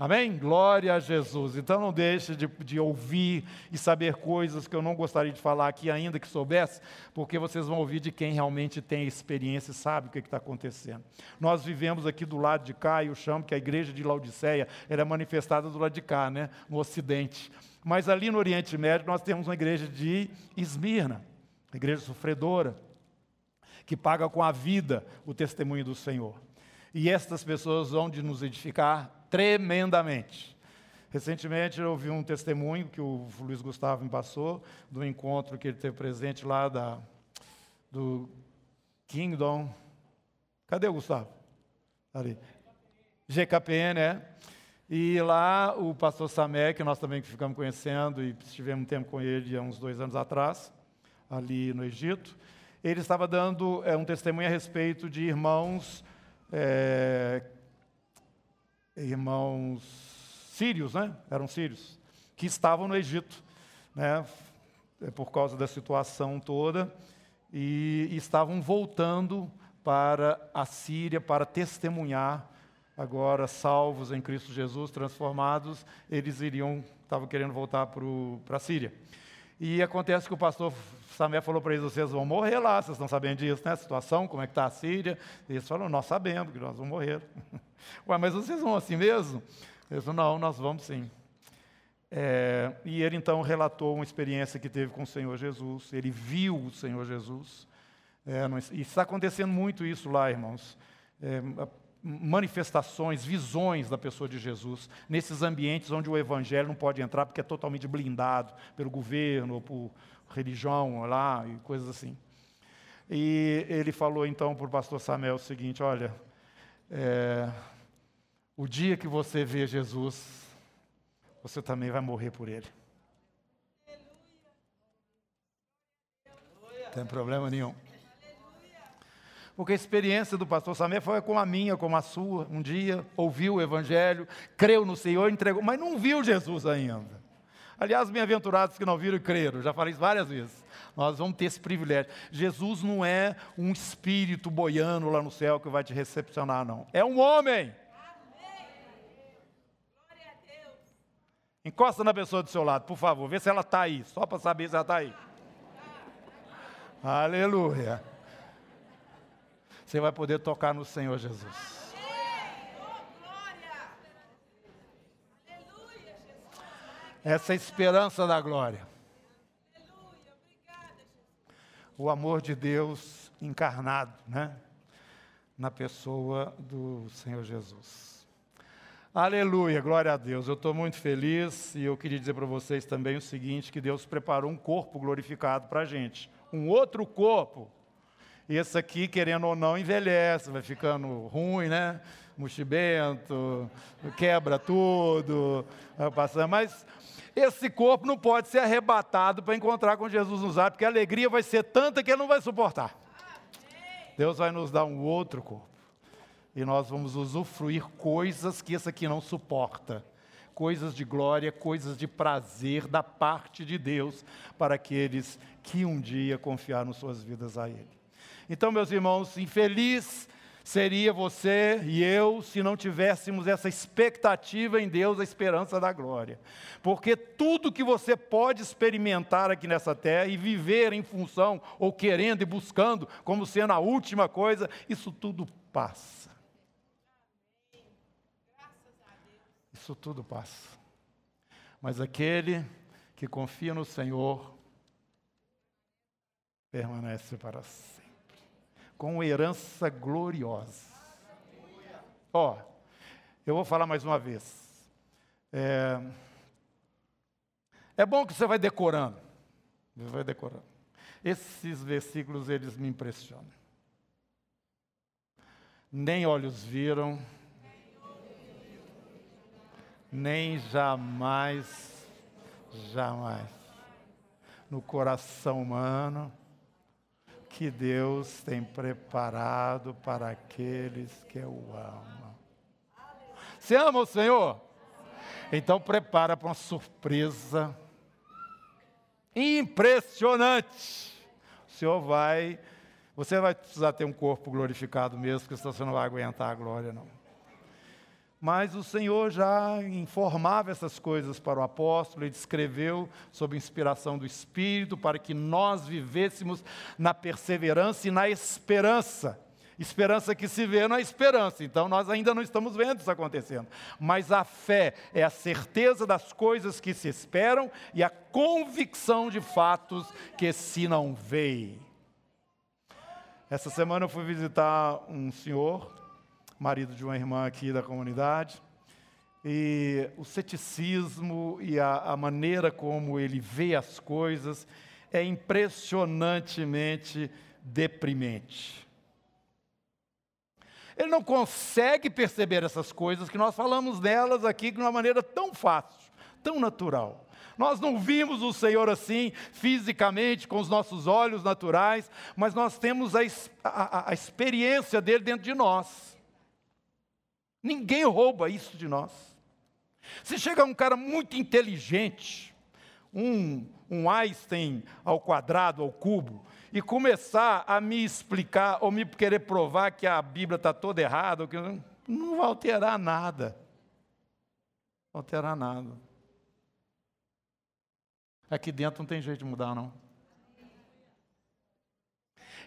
Amém? Glória a Jesus. Então não deixe de, de, ouvir e saber coisas que eu não gostaria de falar aqui, ainda que soubesse, porque vocês vão ouvir de quem realmente tem experiência e sabe o que está acontecendo. Nós vivemos aqui do lado de cá, e eu chamo que a igreja de Laodiceia era manifestada do lado de cá, né? no Ocidente. Mas ali no Oriente Médio nós temos uma igreja de Esmirna, igreja sofredora, que paga com a vida o testemunho do Senhor. E estas pessoas vão de nos edificar tremendamente. Recentemente eu ouvi um testemunho que o Luiz Gustavo me passou, do encontro que ele teve presente lá da, do Kingdom. Cadê o Gustavo? Ali. GKPN, né? E lá o pastor Samé, que nós também ficamos conhecendo e tivemos um tempo com ele há uns dois anos atrás, ali no Egito, ele estava dando é, um testemunho a respeito de irmãos é, irmãos sírios, né? Eram sírios, que estavam no Egito, né? É por causa da situação toda, e, estavam voltando para a Síria para testemunhar agora salvos em Cristo Jesus, transformados, eles iriam, estavam querendo voltar para a Síria. E acontece que o pastor Samé falou para eles: vocês vão morrer lá, vocês estão sabendo disso, né? A situação, como é que está a Síria. E eles falaram: nós sabemos que nós vamos morrer. Ué, mas vocês vão assim mesmo? Eles falaram: não, nós vamos sim. É, e ele então relatou uma experiência que teve com o Senhor Jesus. Ele viu o Senhor Jesus. É, e está acontecendo muito isso lá, irmãos. É, manifestações, visões da pessoa de Jesus, nesses ambientes onde o evangelho não pode entrar porque é totalmente blindado pelo governo ou por religião lá e coisas assim. E ele falou então para o pastor Samuel o seguinte: olha, é, o dia que você vê Jesus, você também vai morrer por ele. Não tem problema nenhum. Porque a experiência do pastor Samé foi como a minha, como a sua. Um dia ouviu o evangelho, creu no Senhor, entregou, mas não viu Jesus ainda. Aliás, bem-aventurados que não viram e creram, já falei isso várias vezes. Nós vamos ter esse privilégio. Jesus não é um espírito boiando lá no céu que vai te recepcionar, não. É um homem. Encosta na pessoa do seu lado, por favor, vê se ela está aí, só para saber se ela está aí. Aleluia você vai poder tocar no Senhor Jesus. Essa é esperança da glória. O amor de Deus encarnado, né? Na pessoa do Senhor Jesus. Aleluia, glória a Deus. Eu estou muito feliz e eu queria dizer para vocês também o seguinte: que Deus preparou um corpo glorificado para a gente. Um outro corpo esse aqui, querendo ou não, envelhece, vai ficando ruim, né? Mochibento, quebra tudo, vai passando. Mas esse corpo não pode ser arrebatado para encontrar com Jesus nos ar, porque a alegria vai ser tanta que ele não vai suportar. Deus vai nos dar um outro corpo. E nós vamos usufruir coisas que esse aqui não suporta. Coisas de glória, coisas de prazer da parte de Deus para aqueles que um dia confiaram suas vidas a Ele. Então, meus irmãos, infeliz seria você e eu se não tivéssemos essa expectativa em Deus, a esperança da glória. Porque tudo que você pode experimentar aqui nessa terra e viver em função, ou querendo e buscando, como sendo a última coisa, isso tudo passa. Isso tudo passa. Mas aquele que confia no Senhor permanece para sempre com herança gloriosa. Ó, oh, eu vou falar mais uma vez. É, é bom que você vai decorando. Você vai decorando. Esses versículos, eles me impressionam. Nem olhos viram, nem jamais, jamais, no coração humano, que Deus tem preparado para aqueles que o amam. Você ama o Senhor? Então prepara para uma surpresa impressionante. O Senhor vai, você vai precisar ter um corpo glorificado mesmo, porque senão você não vai aguentar a glória, não. Mas o Senhor já informava essas coisas para o apóstolo, ele escreveu sob inspiração do Espírito para que nós vivêssemos na perseverança e na esperança. Esperança que se vê na esperança, então nós ainda não estamos vendo isso acontecendo. Mas a fé é a certeza das coisas que se esperam e a convicção de fatos que se não veem. Essa semana eu fui visitar um senhor marido de uma irmã aqui da comunidade. E o ceticismo e a, a maneira como ele vê as coisas é impressionantemente deprimente. Ele não consegue perceber essas coisas que nós falamos delas aqui de uma maneira tão fácil, tão natural. Nós não vimos o Senhor assim, fisicamente, com os nossos olhos naturais, mas nós temos a, a, a experiência dele dentro de nós. Ninguém rouba isso de nós. Se chega um cara muito inteligente, um, um Einstein ao quadrado, ao cubo, e começar a me explicar ou me querer provar que a Bíblia está toda errada, que não vai alterar nada. Não alterar nada. Aqui dentro não tem jeito de mudar, não.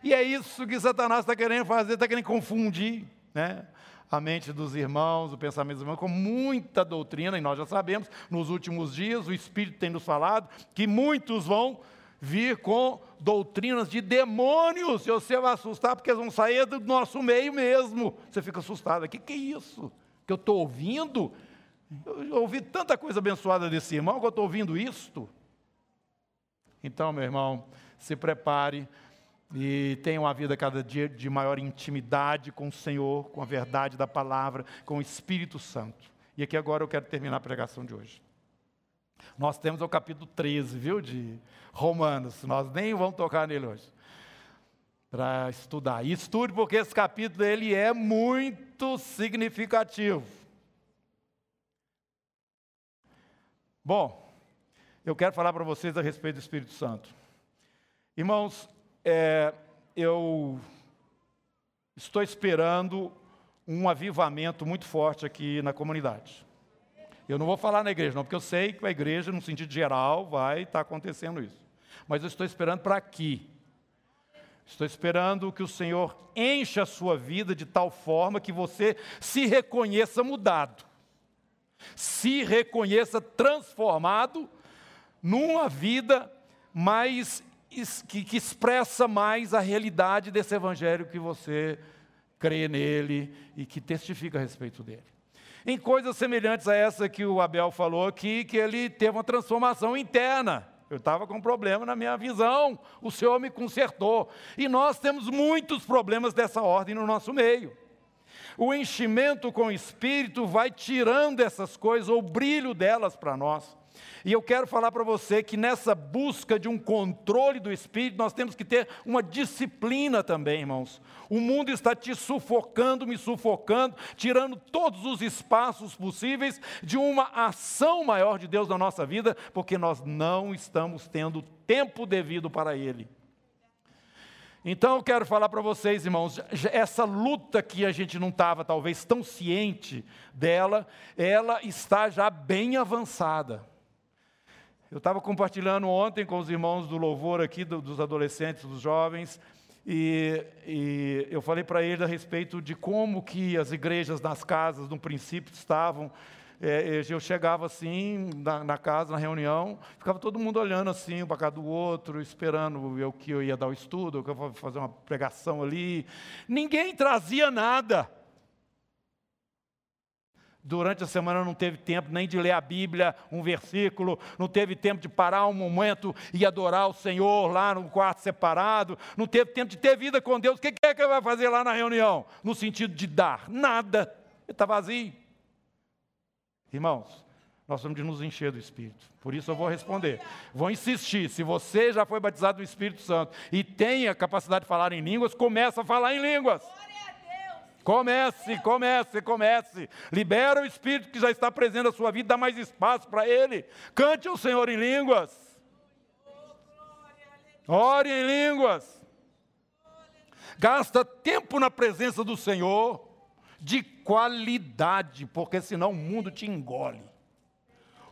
E é isso que Satanás está querendo fazer, está querendo confundir. Né? A mente dos irmãos, o pensamento dos irmãos, com muita doutrina, e nós já sabemos, nos últimos dias, o Espírito tem nos falado que muitos vão vir com doutrinas de demônios, e você vai assustar porque eles vão sair do nosso meio mesmo. Você fica assustado, o que, que é isso? Que eu estou ouvindo? Eu ouvi tanta coisa abençoada desse irmão que eu estou ouvindo isto. Então, meu irmão, se prepare e tenha uma vida cada dia de maior intimidade com o Senhor, com a verdade da palavra, com o Espírito Santo. E aqui agora eu quero terminar a pregação de hoje. Nós temos o capítulo 13, viu, de Romanos. Nós nem vamos tocar nele hoje. Para estudar. E estude porque esse capítulo ele é muito significativo. Bom, eu quero falar para vocês a respeito do Espírito Santo. Irmãos, é, eu estou esperando um avivamento muito forte aqui na comunidade. Eu não vou falar na igreja, não, porque eu sei que a igreja, no sentido geral, vai estar acontecendo isso. Mas eu estou esperando para aqui. Estou esperando que o Senhor encha a sua vida de tal forma que você se reconheça mudado, se reconheça transformado numa vida mais que, que expressa mais a realidade desse evangelho que você crê nele e que testifica a respeito dele. Em coisas semelhantes a essa que o Abel falou aqui, que ele teve uma transformação interna. Eu estava com um problema na minha visão, o Senhor me consertou. E nós temos muitos problemas dessa ordem no nosso meio. O enchimento com o Espírito vai tirando essas coisas, ou o brilho delas para nós. E eu quero falar para você que nessa busca de um controle do espírito, nós temos que ter uma disciplina também, irmãos. O mundo está te sufocando, me sufocando, tirando todos os espaços possíveis de uma ação maior de Deus na nossa vida, porque nós não estamos tendo tempo devido para Ele. Então eu quero falar para vocês, irmãos, essa luta que a gente não estava talvez tão ciente dela, ela está já bem avançada. Eu estava compartilhando ontem com os irmãos do louvor aqui, do, dos adolescentes, dos jovens, e, e eu falei para eles a respeito de como que as igrejas nas casas, no princípio, estavam. É, eu chegava assim na, na, casa, na reunião, ficava todo mundo olhando assim, um para cada do outro, esperando eu que eu ia dar o estudo, que eu ia fazer uma pregação ali. Ninguém trazia nada. Durante a semana não teve tempo nem de ler a Bíblia, um versículo, não teve tempo de parar um momento e adorar o Senhor lá no quarto separado, não teve tempo de ter vida com Deus. O que é que vai fazer lá na reunião? No sentido de dar? Nada. Está vazio. Irmãos, nós temos de nos encher do Espírito. Por isso eu vou responder. Vou insistir. Se você já foi batizado no Espírito Santo e tem a capacidade de falar em línguas, começa a falar em línguas. Comece, comece, comece. Libera o Espírito que já está presente na sua vida, dá mais espaço para Ele. Cante ao Senhor em línguas. Ore em línguas. Gasta tempo na presença do Senhor, de qualidade, porque senão o mundo te engole.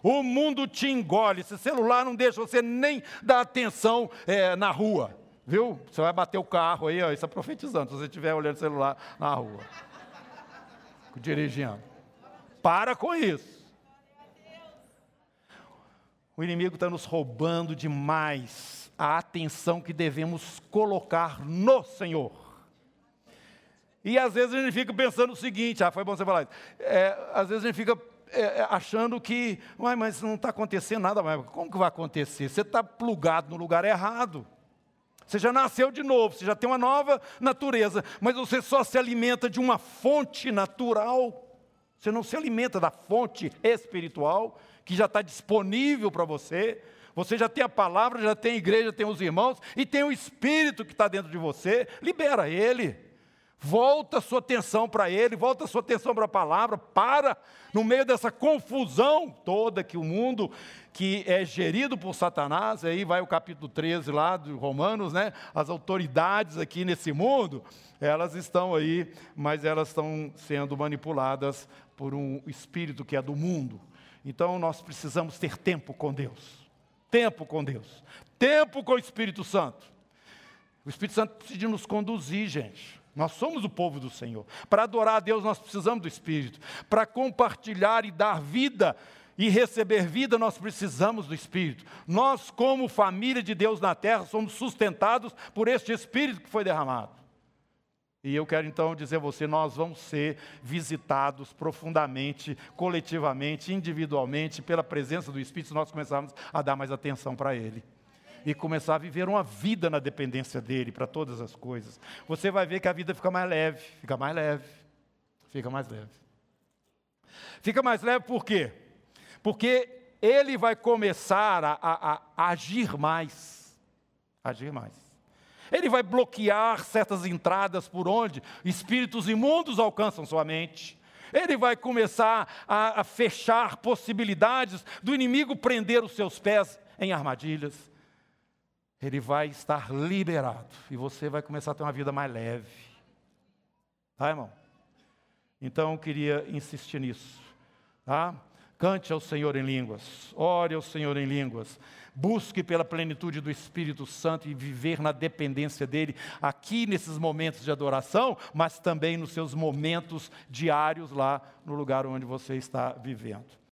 O mundo te engole. Esse celular não deixa você nem dar atenção é, na rua. Viu? Você vai bater o carro aí, ó, isso é profetizando, se você estiver olhando o celular na rua. Dirigindo. Para com isso. O inimigo está nos roubando demais a atenção que devemos colocar no Senhor. E às vezes a gente fica pensando o seguinte, ah, foi bom você falar isso. É, às vezes a gente fica é, é achando que, mas não está acontecendo nada mais. Como que vai acontecer? Você está plugado no lugar errado. Você já nasceu de novo, você já tem uma nova natureza, mas você só se alimenta de uma fonte natural. Você não se alimenta da fonte espiritual que já está disponível para você. Você já tem a palavra, já tem a igreja, tem os irmãos e tem o Espírito que está dentro de você. Libera ele. Volta a sua atenção para Ele, volta a sua atenção para a palavra, para no meio dessa confusão toda que o mundo que é gerido por Satanás, aí vai o capítulo 13 lá de Romanos, né? As autoridades aqui nesse mundo, elas estão aí, mas elas estão sendo manipuladas por um espírito que é do mundo. Então nós precisamos ter tempo com Deus. Tempo com Deus. Tempo com o Espírito Santo. O Espírito Santo precisa nos conduzir, gente. Nós somos o povo do Senhor. Para adorar a Deus, nós precisamos do Espírito. Para compartilhar e dar vida e receber vida, nós precisamos do Espírito. Nós, como família de Deus na terra, somos sustentados por este Espírito que foi derramado. E eu quero então dizer a você: nós vamos ser visitados profundamente, coletivamente, individualmente, pela presença do Espírito, se nós começarmos a dar mais atenção para Ele e começar a viver uma vida na dependência dele para todas as coisas, você vai ver que a vida fica mais leve, fica mais leve, fica mais leve. Fica mais leve por quê? Porque ele vai começar a, a, a agir mais, agir mais. Ele vai bloquear certas entradas por onde espíritos imundos alcançam sua mente. Ele vai começar a, a, fechar possibilidades do inimigo prender os seus pés em armadilhas ele vai estar liberado e você vai começar a ter uma vida mais leve. Tá, irmão? Então eu queria insistir nisso. Tá? Cante ao Senhor em línguas, ore ao Senhor em línguas, busque pela plenitude do Espírito Santo e viver na dependência dele, aqui nesses momentos de adoração, mas também nos seus momentos diários lá no lugar onde você está vivendo.